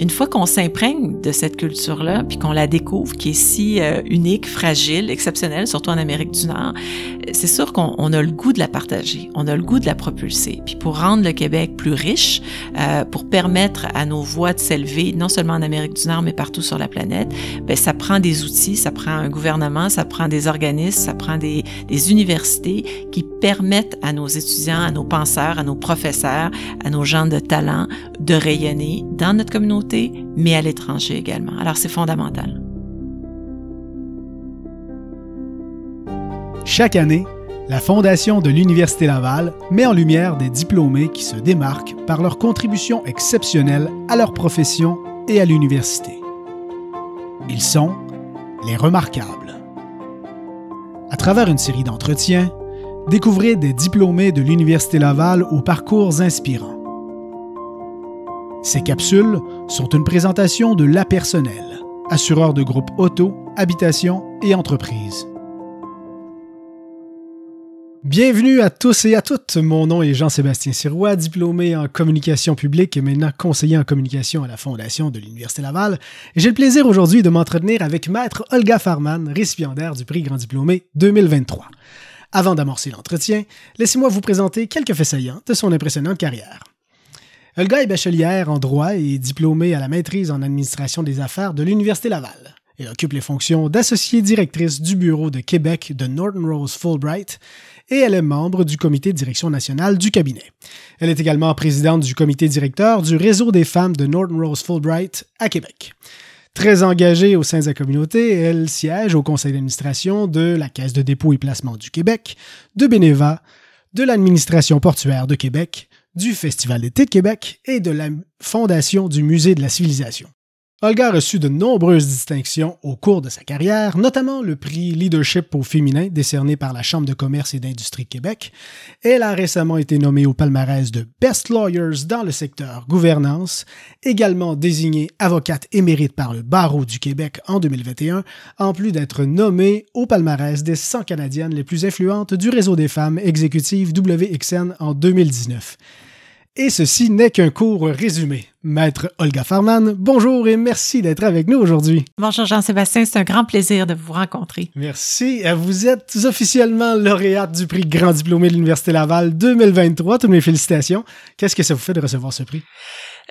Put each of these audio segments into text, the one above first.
une fois qu'on s'imprègne de cette culture-là, puis qu'on la découvre, qui est si euh, unique, fragile, exceptionnelle, surtout en Amérique du Nord, c'est sûr qu'on a le goût de la partager, on a le goût de la propulser. Puis pour rendre le Québec plus riche, euh, pour permettre à nos voix de s'élever, non seulement en Amérique du Nord, mais partout sur la planète, ben ça prend des outils, ça prend un gouvernement, ça prend des organismes, ça prend des, des universités qui permettent à nos étudiants, à nos penseurs, à nos professeurs, à nos gens de talent de rayonner dans notre communauté mais à l'étranger également. Alors c'est fondamental. Chaque année, la Fondation de l'Université Laval met en lumière des diplômés qui se démarquent par leur contribution exceptionnelle à leur profession et à l'université. Ils sont les remarquables. À travers une série d'entretiens, découvrez des diplômés de l'Université Laval aux parcours inspirants. Ces capsules sont une présentation de La Personnel, assureur de groupes auto, habitation et entreprise. Bienvenue à tous et à toutes. Mon nom est Jean-Sébastien Sirois, diplômé en communication publique et maintenant conseiller en communication à la Fondation de l'Université Laval. J'ai le plaisir aujourd'hui de m'entretenir avec Maître Olga Farman, récipiendaire du prix Grand Diplômé 2023. Avant d'amorcer l'entretien, laissez-moi vous présenter quelques faits saillants de son impressionnante carrière. Olga est bachelière en droit et diplômée à la maîtrise en administration des affaires de l'Université Laval. Elle occupe les fonctions d'associée directrice du bureau de Québec de Norton Rose Fulbright et elle est membre du comité de direction nationale du cabinet. Elle est également présidente du comité directeur du réseau des femmes de Norton Rose Fulbright à Québec. Très engagée au sein de sa communauté, elle siège au conseil d'administration de la Caisse de dépôt et placement du Québec, de Beneva, de l'administration portuaire de Québec, du Festival d'été de Québec et de la fondation du Musée de la civilisation. Olga a reçu de nombreuses distinctions au cours de sa carrière, notamment le prix Leadership au féminin décerné par la Chambre de commerce et d'industrie Québec. Elle a récemment été nommée au palmarès de Best Lawyers dans le secteur gouvernance, également désignée avocate émérite par le Barreau du Québec en 2021, en plus d'être nommée au palmarès des 100 Canadiennes les plus influentes du réseau des femmes exécutives WXN en 2019. Et ceci n'est qu'un court résumé. Maître Olga Farman, bonjour et merci d'être avec nous aujourd'hui. Bonjour Jean-Sébastien, c'est un grand plaisir de vous rencontrer. Merci. Vous êtes officiellement lauréate du prix Grand Diplômé de l'Université Laval 2023. Toutes mes félicitations. Qu'est-ce que ça vous fait de recevoir ce prix?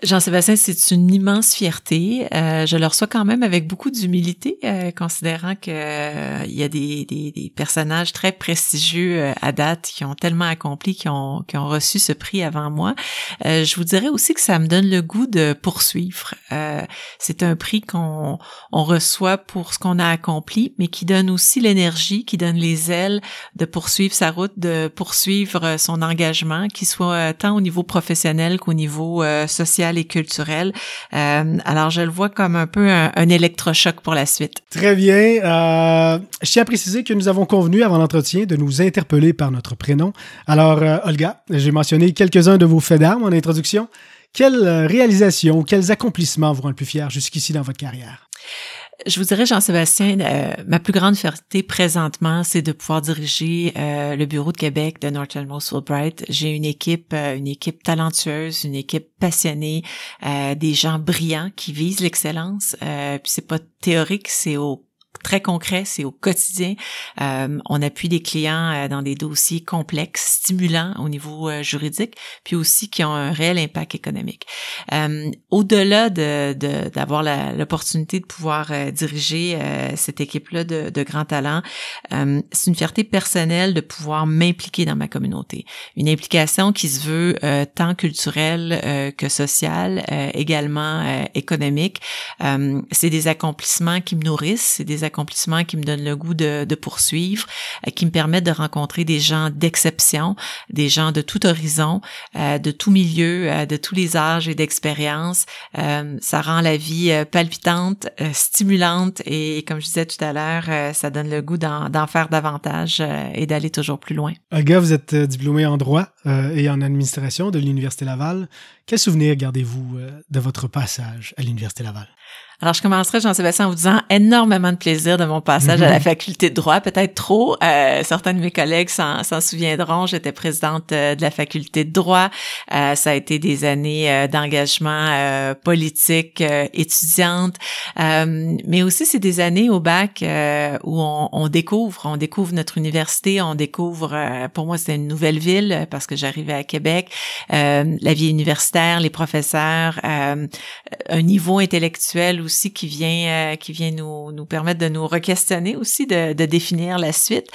Jean-Sébastien, c'est une immense fierté. Euh, je le reçois quand même avec beaucoup d'humilité, euh, considérant que euh, il y a des, des, des, personnages très prestigieux euh, à date qui ont tellement accompli, qui ont, qui ont reçu ce prix avant moi. Euh, je vous dirais aussi que ça me donne le goût de poursuivre. c'est un prix qu'on on reçoit pour ce qu'on a accompli, mais qui donne aussi l'énergie, qui donne les ailes de poursuivre sa route, de poursuivre son engagement, qu'il soit tant au niveau professionnel qu'au niveau social et culturel. Euh, alors, je le vois comme un peu un, électrochoc pour la suite. Très bien. Euh, je tiens à préciser que nous avons convenu avant l'entretien de nous interpeller par notre prénom. Alors, euh, Olga, j'ai mentionné quelques-uns de vos faits d'armes en introduction. Quelles réalisations, quels accomplissements vous rendent plus fiers jusqu'ici dans votre carrière? Je vous dirais, Jean-Sébastien, euh, ma plus grande fierté présentement, c'est de pouvoir diriger euh, le bureau de Québec de Northern Most Fulbright. J'ai une équipe, euh, une équipe talentueuse, une équipe passionnée, des gens brillants qui visent l'excellence. puis c'est pas théorique, c'est au très concret, c'est au quotidien. Euh, on appuie des clients euh, dans des dossiers complexes, stimulants au niveau euh, juridique, puis aussi qui ont un réel impact économique. Euh, au-delà de, d'avoir l'opportunité de, pouvoir diriger cette équipe-là de, de grands talents, c'est une fierté personnelle de pouvoir m'impliquer dans ma communauté. Une implication qui se veut tant culturelle que sociale, également économique. c'est des accomplissements qui me nourrissent, c'est des accomplissements qui me donnent le goût de, poursuivre, euh, qui me permettent de rencontrer des gens d'exception, des gens de tout horizon, euh, de tout milieu, euh, de tous les âges et d'expériences. ça rend la vie palpitante, stimulante et, comme je disais tout à l'heure, ça donne le goût d'en faire davantage et d'aller toujours plus loin. gars, vous êtes diplômé en droit. et en administration de l'Université Laval. Quel souvenir gardez-vous de votre passage à l'Université Laval? Alors, je commencerai, Jean-Sébastien, en vous disant énormément de plaisir de mon passage à la mhm. faculté de droit, peut-être trop. Euh, certains de mes collègues s'en souviendront. J'étais présidente euh, de la faculté de droit. Euh, ça a été des années euh, d'engagement euh, politique étudiante, mais aussi c'est des années au bac où on, on, découvre, on découvre notre université, on découvre. pour moi, c'était une nouvelle ville parce que j'arrivais à Québec. la vie universitaire, les professeurs, un niveau intellectuel qui vient euh, qui vient nous nous permettre de nous re-questionner aussi de, de définir la suite.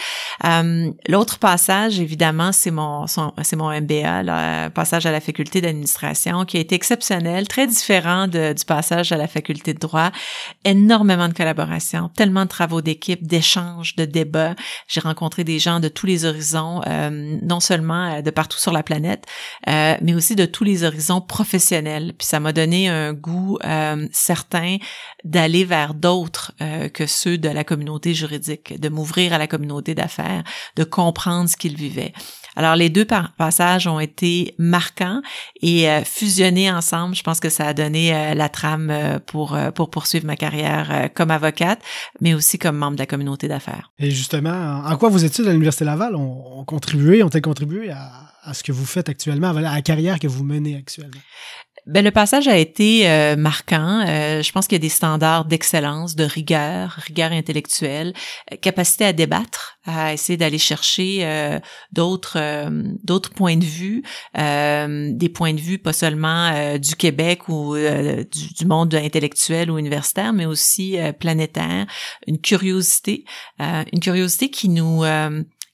Euh, L'autre passage évidemment c'est mon c'est mon MBA le passage à la faculté d'administration qui a été exceptionnel, très différent du passage à la faculté de droit. Énormément de collaboration, tellement de travaux d'équipe, d'échanges, de débats. J'ai rencontré des gens de tous les horizons, euh, non seulement euh, de partout sur la planète, euh, mais aussi de tous les horizons professionnels. Puis ça m'a donné un goût certain d'aller vers d'autres euh, que ceux de la communauté juridique, de m'ouvrir à la communauté d'affaires, de comprendre ce qu'ils vivaient. Alors les deux passages ont été marquants et euh, fusionnés ensemble, je pense que ça a donné euh, la trame pour pour poursuivre ma carrière comme avocate, mais aussi comme membre de la communauté d'affaires. Et justement, en quoi vos études à l'université Laval? Ont, ont contribué, ont-elles contribué à, à ce que vous faites actuellement, à la carrière que vous menez actuellement? Ben, le passage a été euh, marquant. Euh, je pense qu'il y a des standards d'excellence, de rigueur, rigueur intellectuelle, euh, capacité à débattre, à essayer d'aller chercher d'autres d'autres points de vue, des points de vue pas seulement du Québec ou du, du, monde intellectuel ou universitaire, mais aussi planétaire. Une curiosité, une curiosité qui nous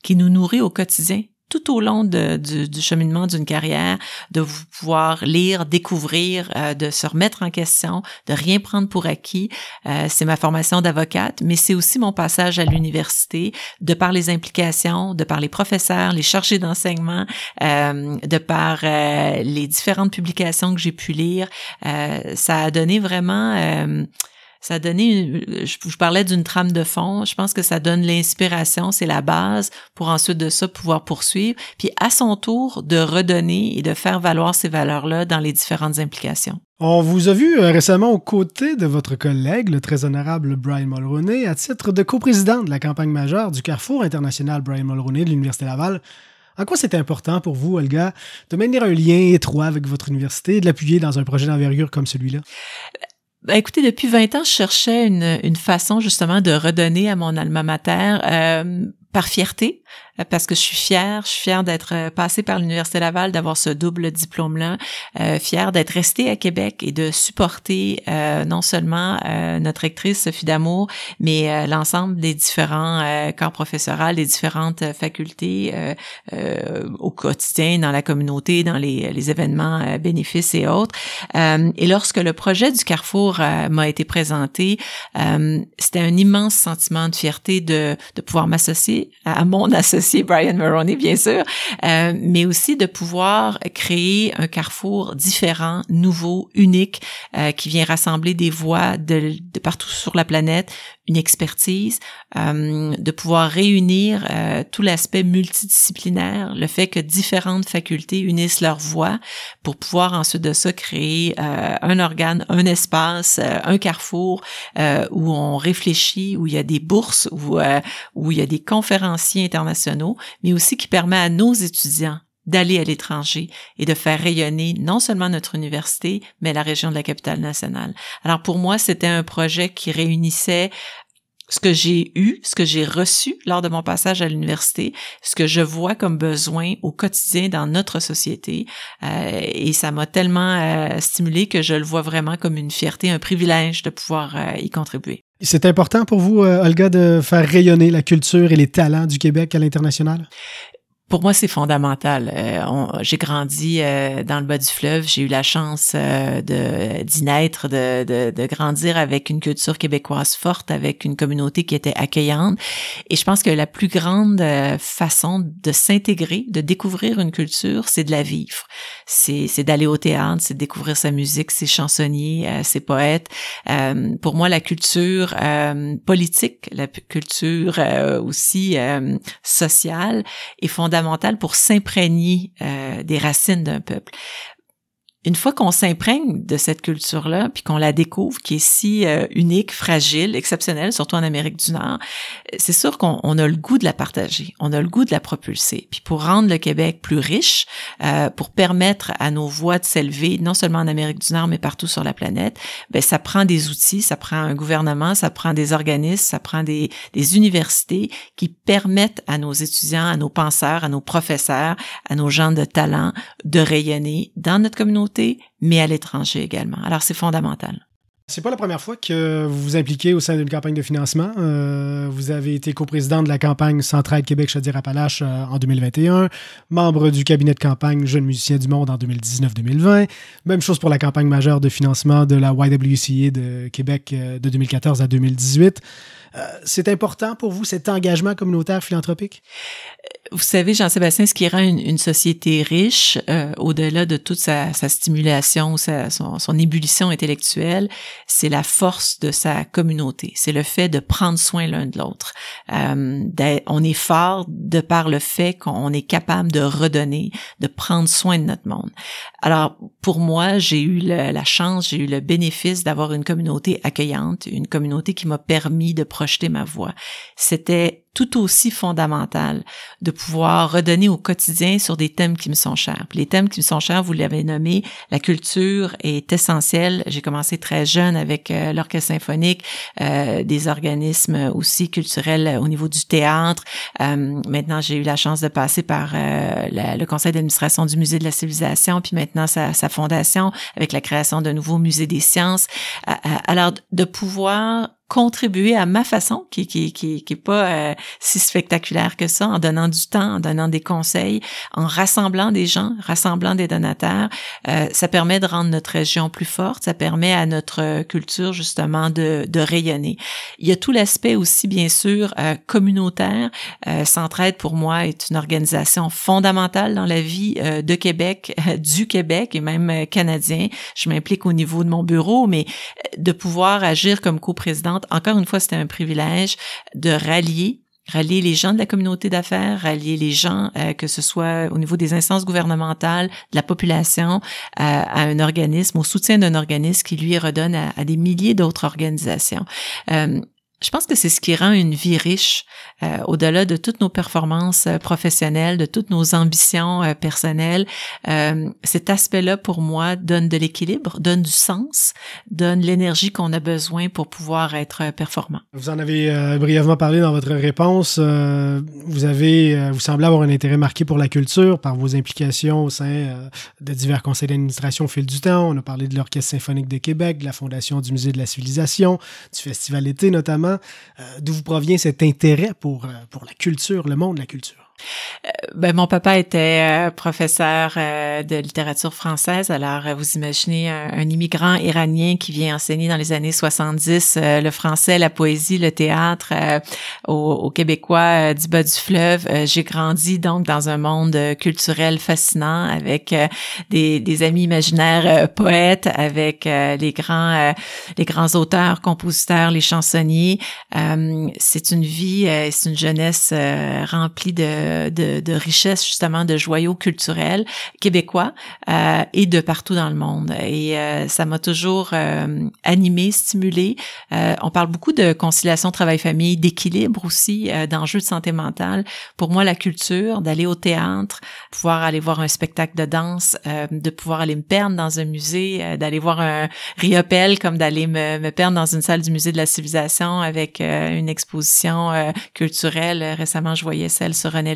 qui nous nourrit au quotidien tout au long du, cheminement d'une carrière, de vous pouvoir lire, découvrir, euh, de se remettre en question, de rien prendre pour acquis. Euh, c'est ma formation d'avocate, mais c'est aussi mon passage à l'université, de par les implications, de par les professeurs, les chargés d'enseignement, euh, de par les différentes publications que j'ai pu lire. ça a donné vraiment ça a donné, je, parlais d'une trame de fond, je pense que ça donne l'inspiration, c'est la base pour ensuite de ça pouvoir poursuivre, puis à son tour de redonner et de faire valoir ces valeurs-là dans les différentes implications. On vous a vu euh, récemment aux côtés de votre collègue, le très honorable Brian Mulroney, à titre de coprésident de la campagne majeure du Carrefour international Brian Mulroney de l'Université Laval. En quoi c'est important pour vous, Olga, de maintenir un lien étroit avec votre université et de l'appuyer dans un projet d'envergure comme celui-là? Ben, écoutez, depuis 20 ans, je cherchais une, une façon justement de redonner à mon alma mater euh, par fierté, parce que je suis fière, je suis fière d'être euh, passée par l'Université Laval, d'avoir ce double diplôme-là, euh, fière d'être restée à Québec et de supporter euh, non seulement euh, notre actrice Sophie Damour, mais l'ensemble des différents corps professoraux, des différentes facultés au quotidien, dans la communauté, dans les, les événements bénéfices et autres. et lorsque le projet du Carrefour m'a été présenté, c'était un immense sentiment de fierté de, de pouvoir m'associer à mon associé Brian Maroney, bien sûr, euh, mais aussi de pouvoir créer un carrefour différent, nouveau, unique, euh, qui vient rassembler des voix de, de, partout sur la planète, une expertise, euh, de pouvoir réunir euh, tout l'aspect multidisciplinaire, le fait que différentes facultés unissent leurs voix pour pouvoir ensuite de ça créer euh, un organe, un espace, un carrefour où on réfléchit, où il y a des bourses, où, où il y a des conférenciers internationaux, mais aussi qui permet à nos étudiants d'aller à l'étranger et de faire rayonner non seulement notre université, mais la région de la capitale nationale. Alors pour moi, c'était un projet qui réunissait ce que j'ai eu, ce que j'ai reçu lors de mon passage à l'université, ce que je vois comme besoin au quotidien dans notre société. Euh, et ça m'a tellement euh, stimulé que je le vois vraiment comme une fierté, un privilège de pouvoir euh, y contribuer. C'est important pour vous, Olga, de faire rayonner la culture et les talents du Québec à l'international? Pour moi, c'est fondamental. Euh, j'ai grandi euh, dans le bas du fleuve. J'ai eu la chance euh, d'y naître, de, de, de, grandir avec une culture québécoise forte, avec une communauté qui était accueillante. Et je pense que la plus grande façon de s'intégrer, de découvrir une culture, c'est de la vivre. C'est d'aller au théâtre, c'est de découvrir sa musique, ses chansonniers, ses poètes. pour moi, la culture politique, la culture aussi sociale est fondamentale fondamental pour s'imprégner des racines d'un peuple une fois qu'on s'imprègne de cette culture-là, puis qu'on la découvre, qui est si euh, unique, fragile, exceptionnelle, surtout en Amérique du Nord, c'est sûr qu'on a le goût de la partager, on a le goût de la propulser. Puis pour rendre le Québec plus riche, euh, pour permettre à nos voix de s'élever, non seulement en Amérique du Nord, mais partout sur la planète, ben ça prend des outils, ça prend un gouvernement, ça prend des organismes, ça prend des, des universités qui permettent à nos étudiants, à nos penseurs, à nos professeurs, à nos gens de talent de rayonner dans notre communauté mais à l'étranger également. Alors, c'est fondamental. C'est pas la première fois que vous vous impliquez au sein d'une campagne de financement. Euh, vous avez été coprésident de la campagne Centrale Québec Chaudière-Appalaches euh, en 2021, membre du cabinet de campagne Jeunes musiciens du monde en 2019-2020. Même chose pour la campagne majeure de financement de la YWCA de Québec euh, de 2014 à 2018. C'est important pour vous cet engagement communautaire philanthropique? Vous savez, Jean-Sébastien, ce qui rend une, société riche, euh, au-delà de toute sa, stimulation, sa, son, son, ébullition intellectuelle, c'est la force de sa communauté. C'est le fait de prendre soin l'un de l'autre. Euh, on est fort de par le fait qu'on est capable de redonner, de prendre soin de notre monde. Alors, pour moi, j'ai eu la chance, j'ai eu le bénéfice d'avoir une communauté accueillante, une communauté qui m'a permis de projeter ma voix. C'était tout aussi fondamental de pouvoir redonner au quotidien sur des thèmes qui me sont chers. les thèmes qui me sont chers, vous l'avez nommé, la culture est essentielle. J'ai commencé très jeune avec euh, l'orchestre symphonique, euh, des organismes aussi culturels au niveau du théâtre. Euh, maintenant, j'ai eu la chance de passer par le conseil d'administration du musée de la civilisation, puis maintenant sa, sa fondation avec la création d'un nouveau musée des sciences. alors, de pouvoir contribuer à ma façon, qui qui qui, qui est pas euh, si spectaculaire que ça, en donnant du temps, en donnant des conseils, en rassemblant des gens, rassemblant des donateurs. Euh, ça permet de rendre notre région plus forte, ça permet à notre culture justement de, de rayonner. Il y a tout l'aspect aussi bien sûr euh, communautaire. Centraide pour moi est une organisation fondamentale dans la vie de Québec, du Québec et même canadien. Je m'implique au niveau de mon bureau, mais de pouvoir agir comme coprésidente encore une fois, c'était un privilège de rallier rallier les gens de la communauté d'affaires, rallier les gens, euh, que ce soit au niveau des instances gouvernementales, de la population, euh, à un organisme, au soutien d'un organisme qui lui redonne à, des milliers d'autres organisations. Euh, je pense que c'est ce qui rend une vie riche, euh, au-delà de toutes nos performances euh, professionnelles, de toutes nos ambitions euh, personnelles. cet aspect-là, pour moi, donne de l'équilibre, donne du sens, donne l'énergie qu'on a besoin pour pouvoir être performant. Vous en avez brièvement parlé dans votre réponse. vous avez, vous semblez avoir un intérêt marqué pour la culture par vos implications au sein de divers conseils d'administration au fil du temps. On a parlé de l'Orchestre symphonique de Québec, de la Fondation du Musée de la civilisation, du Festival été notamment. Euh, d'où vous provient cet intérêt pour, euh, pour la culture, le monde de la culture? Euh, ben, mon papa était euh, professeur euh, de littérature française. Alors, vous imaginez un, immigrant iranien qui vient enseigner dans les années 70 le français, la poésie, le théâtre aux, Québécois du bas du fleuve. J'ai grandi donc dans un monde culturel fascinant avec des, des, amis imaginaires poètes, avec les grands les grands auteurs, compositeurs, les chansonniers. c'est une vie, c'est une jeunesse remplie de de, de, richesse justement de joyaux culturels québécois euh, et de partout dans le monde. Et euh, ça m'a toujours euh, animé, stimulé. Euh, on parle beaucoup de conciliation travail-famille, d'équilibre aussi, euh, d'enjeux de santé mentale. Pour moi, la culture, d'aller au théâtre, pouvoir aller voir un spectacle de danse, de pouvoir aller me perdre dans un musée, d'aller voir un riopel comme d'aller me, me, perdre dans une salle du musée de la civilisation avec une exposition culturelle. Récemment, je voyais celle sur René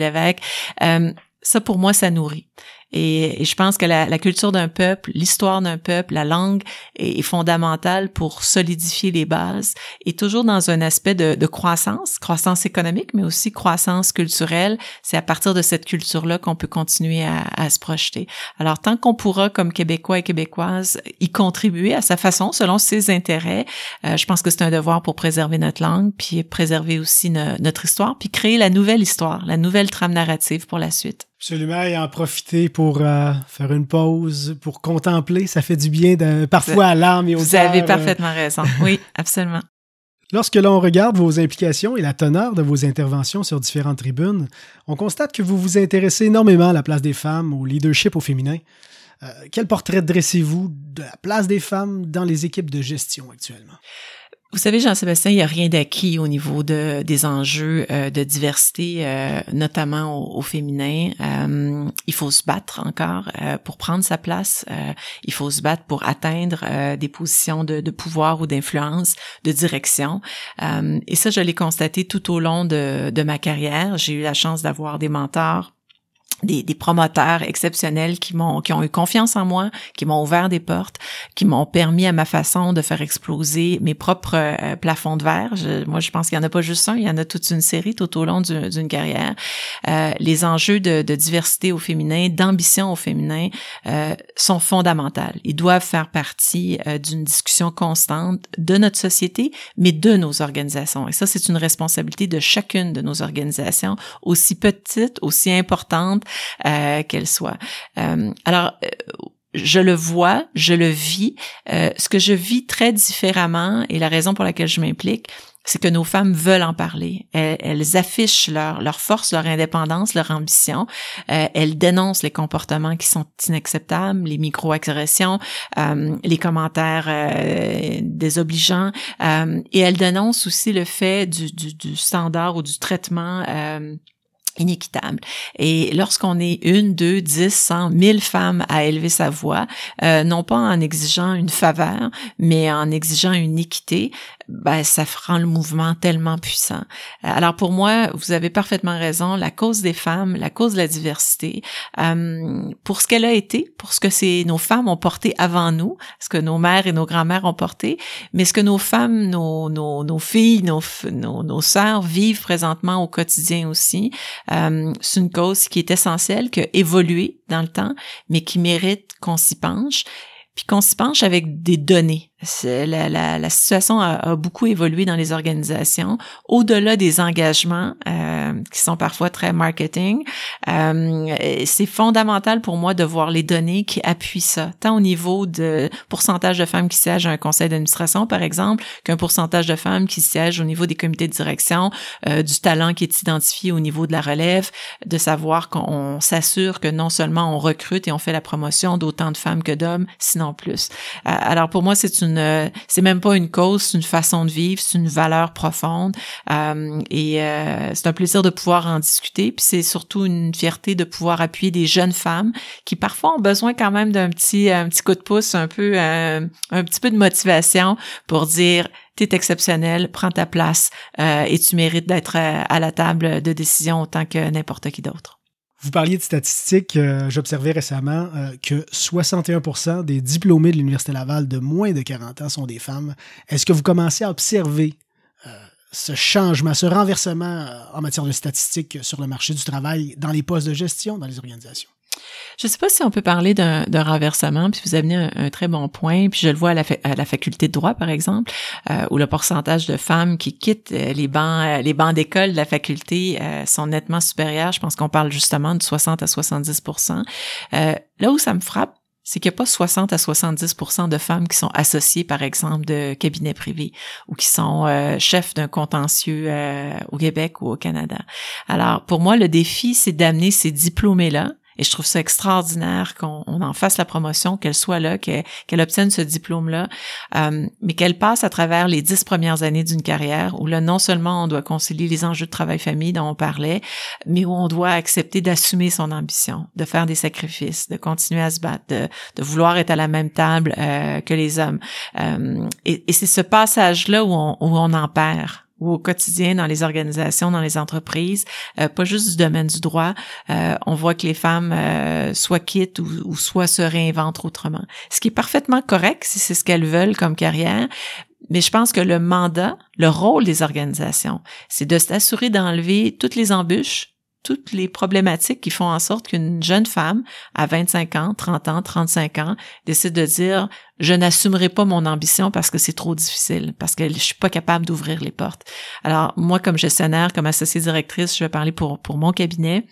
Euh, ça, pour moi, ça nourrit. Et, je pense que la, la culture d'un peuple, l'histoire d'un peuple, la langue est, fondamentale pour solidifier les bases et toujours dans un aspect de, de croissance, croissance économique, mais aussi croissance culturelle. C'est à partir de cette culture-là qu'on peut continuer à, à, se projeter. Alors, tant qu'on pourra, comme Québécois et Québécoises, y contribuer à sa façon, selon ses intérêts, euh, je pense que c'est un devoir pour préserver notre langue, puis préserver aussi notre histoire, puis créer la nouvelle histoire, la nouvelle trame narrative pour la suite. Absolument, et en profiter pour euh, faire une pause, pour contempler, ça fait du bien de, parfois à l'âme et au Vous avez parfaitement raison. Oui, absolument. Lorsque l'on regarde vos implications et la teneur de vos interventions sur différentes tribunes, on constate que vous vous intéressez énormément à la place des femmes, au leadership au féminin. Euh, quel portrait dressez-vous de la place des femmes dans les équipes de gestion actuellement? Vous savez, Jean-Sébastien, il n'y a rien d'acquis au niveau de, des enjeux euh, de diversité, euh, notamment au, féminin. Euh, il faut se battre encore pour prendre sa place. il faut se battre pour atteindre des positions de, de pouvoir ou d'influence, de direction. et ça, je l'ai constaté tout au long de, de ma carrière. J'ai eu la chance d'avoir des mentors des, des, promoteurs exceptionnels qui m'ont qui ont eu confiance en moi, qui m'ont ouvert des portes, qui m'ont permis à ma façon de faire exploser mes propres euh, plafonds de verre. moi, je pense qu'il y en a pas juste un, il y en a toute une série tout au long d'une carrière. Euh, les enjeux de, de, diversité au féminin, d'ambition au féminin euh, sont fondamentaux. Ils doivent faire partie euh, d'une discussion constante de notre société, mais de nos organisations. Et ça, c'est une responsabilité de chacune de nos organisations, aussi petite, aussi importante euh, qu'elle soit. Euh, alors, euh, je le vois, je le vis. ce que je vis très différemment et la raison pour laquelle je m'implique, c'est que nos femmes veulent en parler. Elles, affichent leur, leur force, leur indépendance, leur ambition. elles dénoncent les comportements qui sont inacceptables, les micro-agressions, les commentaires désobligeants. et elles dénoncent aussi le fait du, du, du standard ou du traitement inéquitable. Et lorsqu'on est une, deux, dix, cent, mille femmes à élever sa voix, euh, non pas en exigeant une faveur, mais en exigeant une équité, ben, ça rend le mouvement tellement puissant. Alors pour moi, vous avez parfaitement raison, la cause des femmes, la cause de la diversité, euh, pour ce qu'elle a été, pour ce que nos femmes ont porté avant nous, ce que nos mères et nos grands-mères ont porté, mais ce que nos femmes, nos, nos, nos filles, nos, nos, nos sœurs vivent présentement au quotidien aussi, euh, c'est une cause qui est essentielle, qui a évolué dans le temps, mais qui mérite qu'on s'y penche, puis qu'on s'y penche avec des données la, la, la, situation a, beaucoup évolué dans les organisations, au-delà des engagements euh, qui sont parfois très marketing. Euh, c'est fondamental pour moi de voir les données qui appuient ça, tant au niveau de pourcentage de femmes qui siègent à un conseil d'administration, par exemple, qu'un pourcentage de femmes qui siègent au niveau des comités de direction, euh, du talent qui est identifié au niveau de la relève, de savoir qu'on s'assure que non seulement on recrute et on fait la promotion d'autant de femmes que d'hommes, sinon plus. Euh, alors pour moi, c'est une c'est même pas une cause, c'est une façon de vivre, c'est une valeur profonde. Euh, et euh, c'est un plaisir de pouvoir en discuter. Puis c'est surtout une fierté de pouvoir appuyer des jeunes femmes qui parfois ont besoin quand même d'un petit, un petit coup de pouce, un peu, euh, un petit peu de motivation pour dire t'es exceptionnel, prends ta place et tu mérites d'être à la table de décision autant que n'importe qui d'autre. Vous parliez de statistiques. Euh, j'observais récemment euh, que 61% des diplômés de l'Université Laval de moins de 40 ans sont des femmes. Est-ce que vous commencez à observer euh, ce changement, ce renversement en matière de statistiques sur le marché du travail dans les postes de gestion dans les organisations? Je ne sais pas si on peut parler d'un renversement, puis vous amenez un, un, très bon point, puis je le vois à la, à la faculté de droit, par exemple, euh, où le pourcentage de femmes qui quittent euh, les bancs, euh, les bancs d'école de la faculté sont nettement supérieurs. Je pense qu'on parle justement de 60 à 70% Là où ça me frappe, c'est qu'il n'y a pas 60 à 70% de femmes qui sont associées, par exemple, de cabinets privés ou qui sont chefs d'un contentieux au Québec ou au Canada. Alors, pour moi, le défi, c'est d'amener ces diplômés-là et je trouve ça extraordinaire qu'on en fasse la promotion, qu'elle soit là, qu'elle obtienne ce diplôme-là, euh, mais qu'elle passe à travers les dix premières années d'une carrière où là, non seulement on doit concilier les enjeux de travail-famille dont on parlait, mais où on doit accepter d'assumer son ambition, de faire des sacrifices, de continuer à se battre, de, vouloir être à la même table euh, que les hommes. Euh, et, et c'est ce passage-là où on, où on en perd ou au quotidien dans les organisations, dans les entreprises, euh, pas juste du domaine du droit. Euh, on voit que les femmes euh, soit quittent ou, ou, soit se réinventent autrement. Ce qui est parfaitement correct si c'est ce qu'elles veulent comme carrière. Mais je pense que le mandat, le rôle des organisations, c'est de s'assurer d'enlever toutes les embûches, toutes les problématiques qui font en sorte qu'une jeune femme à 25 ans, 30 ans, 35 ans décide de dire je n'assumerai pas mon ambition parce que c'est trop difficile, parce que je suis pas capable d'ouvrir les portes. Alors moi comme gestionnaire, comme associée directrice, je vais parler pour pour mon cabinet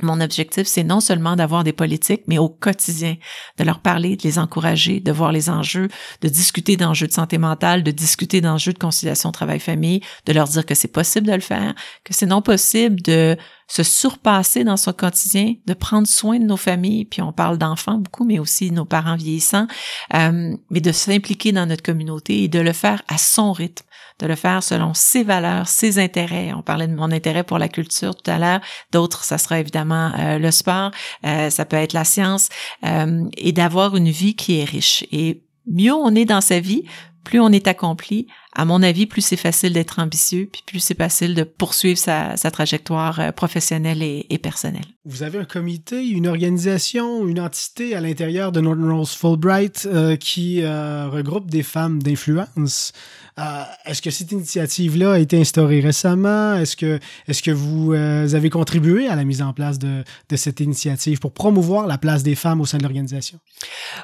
Mon objectif, c'est non seulement d'avoir des politiques, mais au quotidien, de leur parler, de les encourager, de voir les enjeux, de discuter d'enjeux de santé mentale, de discuter d'enjeux de conciliation travail-famille, de leur dire que c'est possible de le faire, que c'est non possible de se surpasser dans son quotidien, de prendre soin de nos familles, puis on parle d'enfants beaucoup, mais aussi de nos parents vieillissants, euh, mais de s'impliquer dans notre communauté et de le faire à son rythme de le faire selon ses valeurs, ses intérêts. On parlait de mon intérêt pour la culture tout à l'heure. D'autres, ça sera évidemment euh, le sport, euh, ça peut être la science, euh, et d'avoir une vie qui est riche. Et mieux on est dans sa vie, plus on est accompli, à mon avis, plus c'est facile d'être ambitieux, puis plus c'est facile de poursuivre sa, trajectoire professionnelle et, personnelle. Vous avez un comité, une organisation, une entité à l'intérieur de Northern Rose Fulbright qui regroupe des femmes d'influence. Euh, est-ce que cette initiative-là a été instaurée récemment? Est-ce que, est que vous euh, avez contribué à la mise en place de, cette initiative pour promouvoir la place des femmes au sein de l'organisation?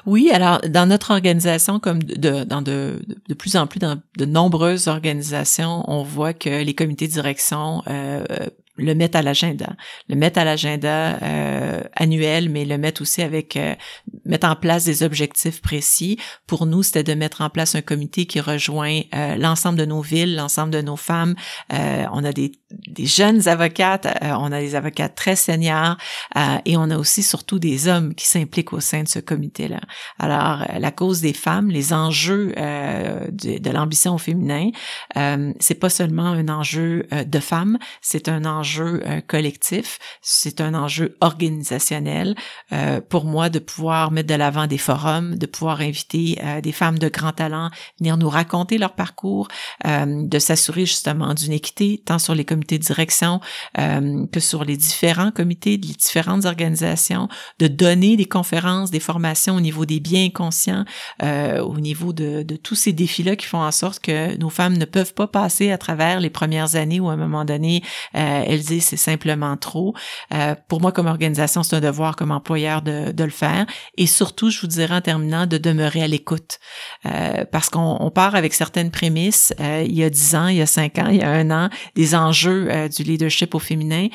Oui, alors dans notre organisation, comme de, dans de, de, plus en plus dans de nombreuses organisations, on voit que les comités de direction euh, le mettre à l'agenda, le mettre à l'agenda euh, annuel, mais le mettre aussi avec euh, mettre en place des objectifs précis. Pour nous, c'était de mettre en place un comité qui rejoint euh, l'ensemble de nos villes, l'ensemble de nos femmes. on a des, jeunes avocates, on a des avocates très seniors et on a aussi surtout des hommes qui s'impliquent au sein de ce comité-là. Alors, la cause des femmes, les enjeux de, de l'ambition au féminin, c'est pas seulement un enjeu de femmes, c'est un enjeu enjeu euh, collectif, c'est un enjeu organisationnel euh, pour moi de pouvoir mettre de l'avant des forums, de pouvoir inviter euh, des femmes de grand talent venir nous raconter leur parcours, de s'assurer justement d'une équité tant sur les comités de direction que sur les différents comités, les différentes organisations, de donner des conférences, des formations au niveau des biens inconscients, au niveau de, de tous ces défis-là qui font en sorte que nos femmes ne peuvent pas passer à travers les premières années où à un moment donné elles c'est simplement trop. Euh, pour moi, comme organisation, c'est un devoir comme employeur de, de, le faire. Et surtout, je vous dirais en terminant, de demeurer à l'écoute. Euh, parce qu'on part avec certaines prémices. Euh, il y a dix ans, il y a cinq ans, il y a un an, des enjeux du leadership au féminin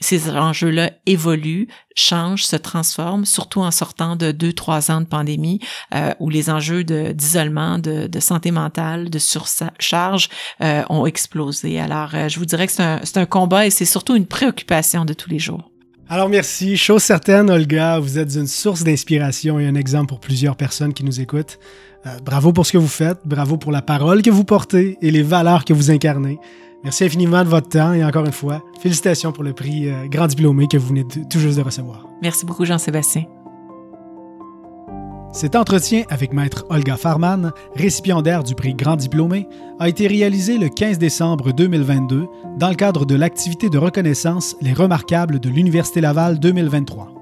ces enjeux-là évoluent, changent, se transforment, surtout en sortant de deux, trois ans de pandémie, euh, où les enjeux d'isolement, de, santé mentale, de surcharge euh, ont explosé. Alors, euh, je vous dirais que c'est un combat et c'est surtout une préoccupation de tous les jours. Alors merci. Chose certaine, Olga, vous êtes une source d'inspiration et un exemple pour plusieurs personnes qui nous écoutent. bravo pour ce que vous faites, bravo pour la parole que vous portez et les valeurs que vous incarnez. Merci infiniment de votre temps et encore une fois, félicitations pour le prix euh, Grand Diplômé que vous venez tout juste de recevoir. Merci beaucoup, Jean-Sébastien. Cet entretien avec Maître Olga Farman, récipiendaire du prix Grand Diplômé, a été réalisé le 15 décembre 2022 dans le cadre de l'activité de reconnaissance Les Remarquables de l'Université Laval 2023.